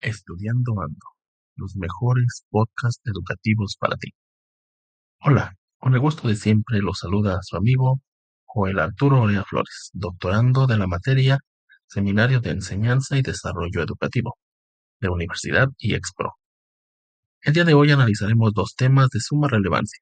Estudiando Ando, los mejores podcasts educativos para ti. Hola, con el gusto de siempre los saluda su amigo Joel Arturo Orea Flores, doctorando de la materia Seminario de Enseñanza y Desarrollo Educativo de Universidad y Expro. El día de hoy analizaremos dos temas de suma relevancia.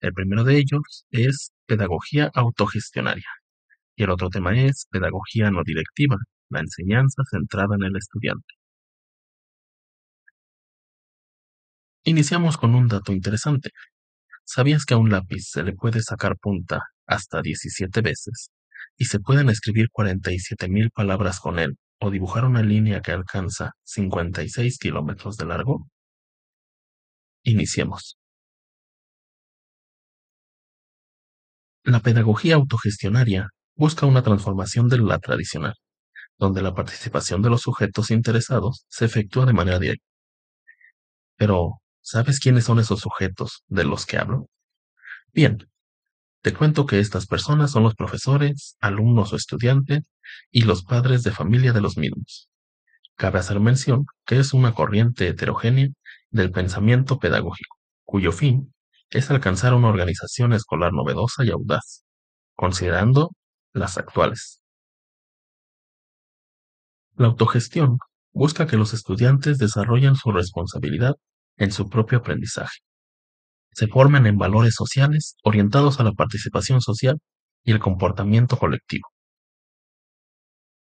El primero de ellos es pedagogía autogestionaria y el otro tema es pedagogía no directiva, la enseñanza centrada en el estudiante. Iniciamos con un dato interesante. ¿Sabías que a un lápiz se le puede sacar punta hasta 17 veces y se pueden escribir 47.000 palabras con él o dibujar una línea que alcanza 56 kilómetros de largo? Iniciemos. La pedagogía autogestionaria busca una transformación de la tradicional, donde la participación de los sujetos interesados se efectúa de manera directa. Pero, ¿sabes quiénes son esos sujetos de los que hablo? Bien, te cuento que estas personas son los profesores, alumnos o estudiantes y los padres de familia de los mismos. Cabe hacer mención que es una corriente heterogénea del pensamiento pedagógico, cuyo fin es alcanzar una organización escolar novedosa y audaz, considerando las actuales. La autogestión busca que los estudiantes desarrollen su responsabilidad en su propio aprendizaje se forman en valores sociales orientados a la participación social y el comportamiento colectivo.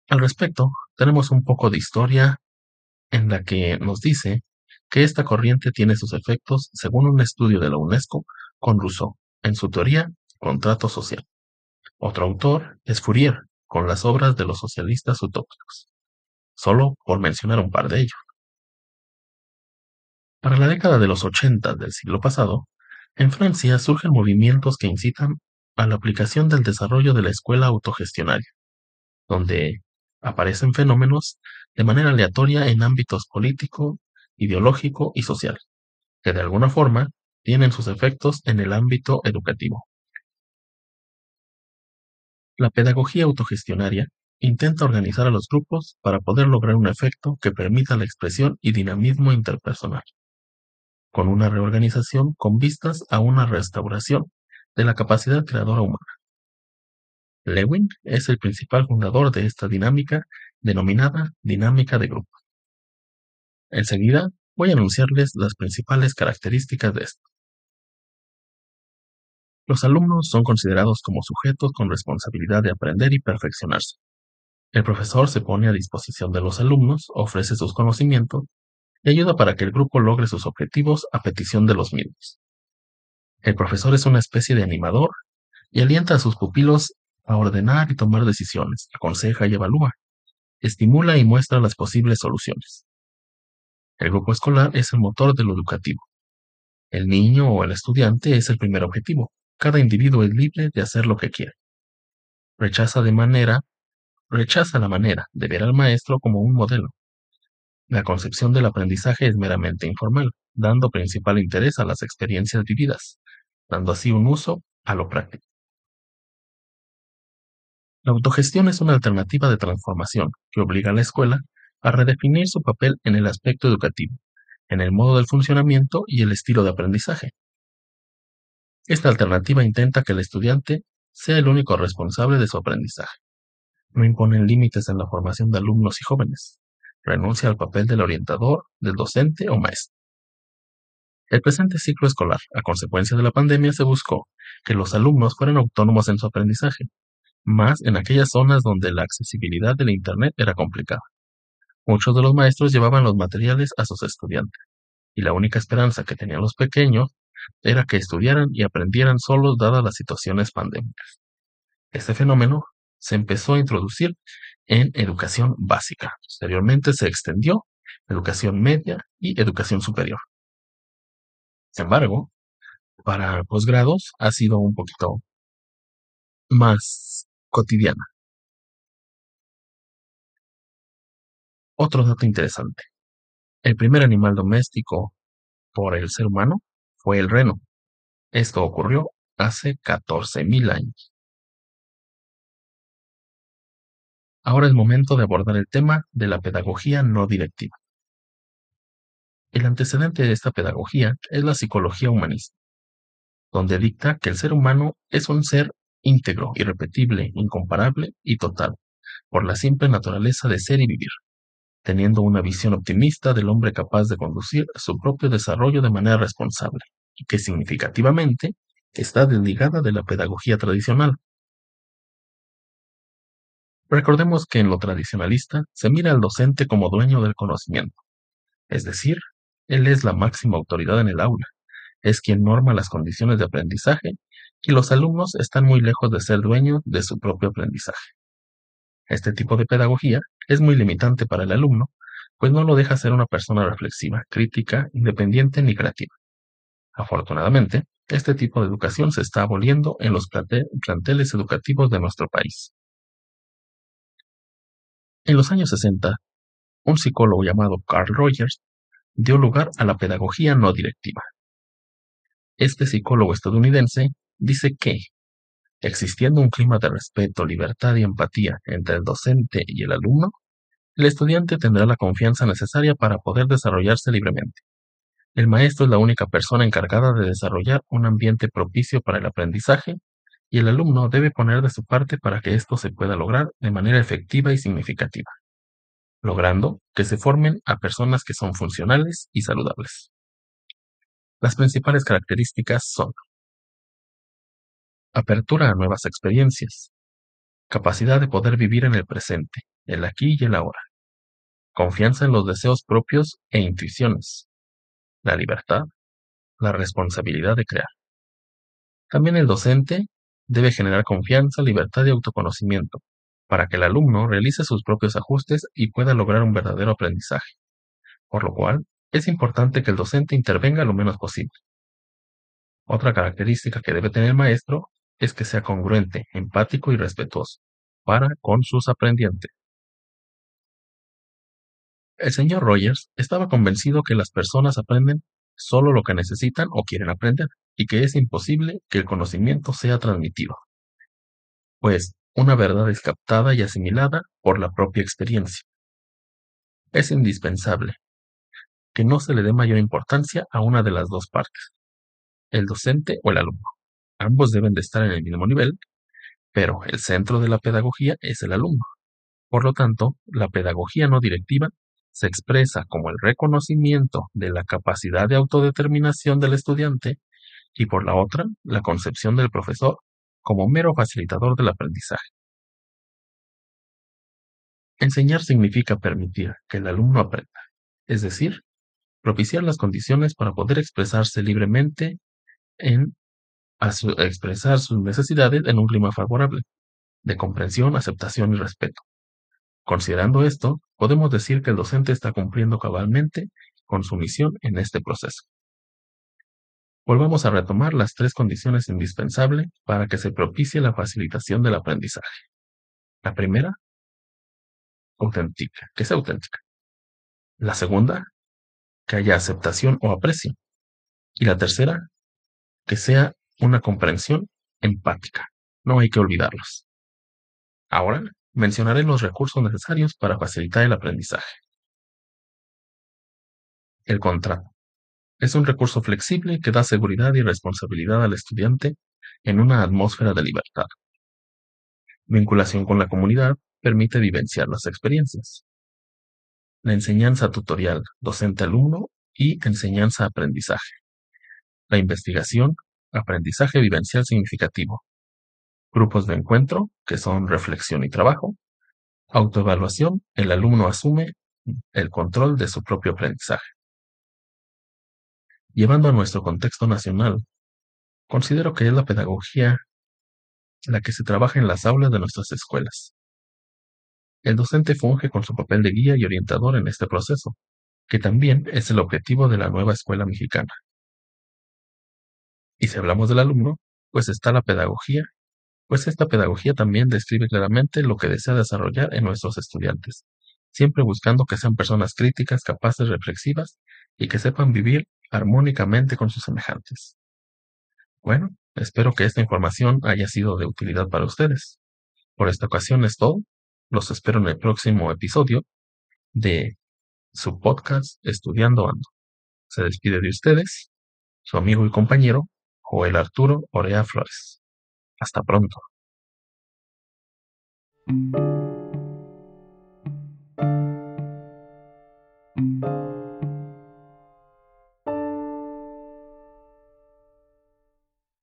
Al respecto, tenemos un poco de historia en la que nos dice que esta corriente tiene sus efectos según un estudio de la UNESCO con Rousseau en su teoría Contrato Social. Otro autor es Fourier con las obras de los socialistas utópicos, solo por mencionar un par de ellos. Para la década de los 80 del siglo pasado, en Francia surgen movimientos que incitan a la aplicación del desarrollo de la escuela autogestionaria, donde aparecen fenómenos de manera aleatoria en ámbitos político, ideológico y social, que de alguna forma tienen sus efectos en el ámbito educativo. La pedagogía autogestionaria intenta organizar a los grupos para poder lograr un efecto que permita la expresión y dinamismo interpersonal con una reorganización con vistas a una restauración de la capacidad creadora humana. Lewin es el principal fundador de esta dinámica denominada dinámica de grupo. Enseguida voy a anunciarles las principales características de esto. Los alumnos son considerados como sujetos con responsabilidad de aprender y perfeccionarse. El profesor se pone a disposición de los alumnos, ofrece sus conocimientos y ayuda para que el grupo logre sus objetivos a petición de los mismos. El profesor es una especie de animador y alienta a sus pupilos a ordenar y tomar decisiones, aconseja y evalúa, estimula y muestra las posibles soluciones. El grupo escolar es el motor de lo educativo. El niño o el estudiante es el primer objetivo. Cada individuo es libre de hacer lo que quiere. Rechaza de manera, rechaza la manera de ver al maestro como un modelo, la concepción del aprendizaje es meramente informal, dando principal interés a las experiencias vividas, dando así un uso a lo práctico. La autogestión es una alternativa de transformación que obliga a la escuela a redefinir su papel en el aspecto educativo, en el modo del funcionamiento y el estilo de aprendizaje. Esta alternativa intenta que el estudiante sea el único responsable de su aprendizaje. No imponen límites en la formación de alumnos y jóvenes, renuncia al papel del orientador, del docente o maestro. El presente ciclo escolar, a consecuencia de la pandemia, se buscó que los alumnos fueran autónomos en su aprendizaje, más en aquellas zonas donde la accesibilidad del Internet era complicada. Muchos de los maestros llevaban los materiales a sus estudiantes, y la única esperanza que tenían los pequeños era que estudiaran y aprendieran solos dadas las situaciones pandémicas. Este fenómeno se empezó a introducir en educación básica. Posteriormente se extendió educación media y educación superior. Sin embargo, para posgrados ha sido un poquito más cotidiana. Otro dato interesante. El primer animal doméstico por el ser humano fue el reno. Esto ocurrió hace 14.000 años. Ahora es momento de abordar el tema de la pedagogía no directiva. El antecedente de esta pedagogía es la psicología humanista, donde dicta que el ser humano es un ser íntegro, irrepetible, incomparable y total, por la simple naturaleza de ser y vivir, teniendo una visión optimista del hombre capaz de conducir su propio desarrollo de manera responsable, y que significativamente está desligada de la pedagogía tradicional, Recordemos que en lo tradicionalista se mira al docente como dueño del conocimiento, es decir, él es la máxima autoridad en el aula, es quien norma las condiciones de aprendizaje y los alumnos están muy lejos de ser dueños de su propio aprendizaje. Este tipo de pedagogía es muy limitante para el alumno, pues no lo deja ser una persona reflexiva, crítica, independiente ni creativa. Afortunadamente, este tipo de educación se está aboliendo en los planteles educativos de nuestro país. En los años 60, un psicólogo llamado Carl Rogers dio lugar a la pedagogía no directiva. Este psicólogo estadounidense dice que, existiendo un clima de respeto, libertad y empatía entre el docente y el alumno, el estudiante tendrá la confianza necesaria para poder desarrollarse libremente. El maestro es la única persona encargada de desarrollar un ambiente propicio para el aprendizaje y el alumno debe poner de su parte para que esto se pueda lograr de manera efectiva y significativa, logrando que se formen a personas que son funcionales y saludables. Las principales características son apertura a nuevas experiencias, capacidad de poder vivir en el presente, el aquí y el ahora, confianza en los deseos propios e intuiciones, la libertad, la responsabilidad de crear. También el docente debe generar confianza, libertad y autoconocimiento, para que el alumno realice sus propios ajustes y pueda lograr un verdadero aprendizaje. Por lo cual, es importante que el docente intervenga lo menos posible. Otra característica que debe tener el maestro es que sea congruente, empático y respetuoso para con sus aprendientes. El señor Rogers estaba convencido que las personas aprenden solo lo que necesitan o quieren aprender, y que es imposible que el conocimiento sea transmitido, pues una verdad es captada y asimilada por la propia experiencia. Es indispensable que no se le dé mayor importancia a una de las dos partes, el docente o el alumno. Ambos deben de estar en el mismo nivel, pero el centro de la pedagogía es el alumno. Por lo tanto, la pedagogía no directiva se expresa como el reconocimiento de la capacidad de autodeterminación del estudiante y por la otra, la concepción del profesor como mero facilitador del aprendizaje. Enseñar significa permitir que el alumno aprenda, es decir, propiciar las condiciones para poder expresarse libremente en expresar sus necesidades en un clima favorable, de comprensión, aceptación y respeto. Considerando esto, podemos decir que el docente está cumpliendo cabalmente con su misión en este proceso. Volvamos a retomar las tres condiciones indispensables para que se propicie la facilitación del aprendizaje. La primera, auténtica, que sea auténtica. La segunda, que haya aceptación o aprecio. Y la tercera, que sea una comprensión empática. No hay que olvidarlos. Ahora, mencionaré los recursos necesarios para facilitar el aprendizaje. El contrato. Es un recurso flexible que da seguridad y responsabilidad al estudiante en una atmósfera de libertad. Vinculación con la comunidad permite vivenciar las experiencias. La enseñanza tutorial docente-alumno y enseñanza-aprendizaje. La investigación, aprendizaje vivencial significativo. Grupos de encuentro, que son reflexión y trabajo. Autoevaluación, el alumno asume el control de su propio aprendizaje. Llevando a nuestro contexto nacional, considero que es la pedagogía la que se trabaja en las aulas de nuestras escuelas. El docente funge con su papel de guía y orientador en este proceso, que también es el objetivo de la nueva escuela mexicana. Y si hablamos del alumno, pues está la pedagogía pues esta pedagogía también describe claramente lo que desea desarrollar en nuestros estudiantes, siempre buscando que sean personas críticas, capaces, reflexivas y que sepan vivir armónicamente con sus semejantes. Bueno, espero que esta información haya sido de utilidad para ustedes. Por esta ocasión es todo. Los espero en el próximo episodio de su podcast Estudiando Ando. Se despide de ustedes su amigo y compañero Joel Arturo Orea Flores. Hasta pronto.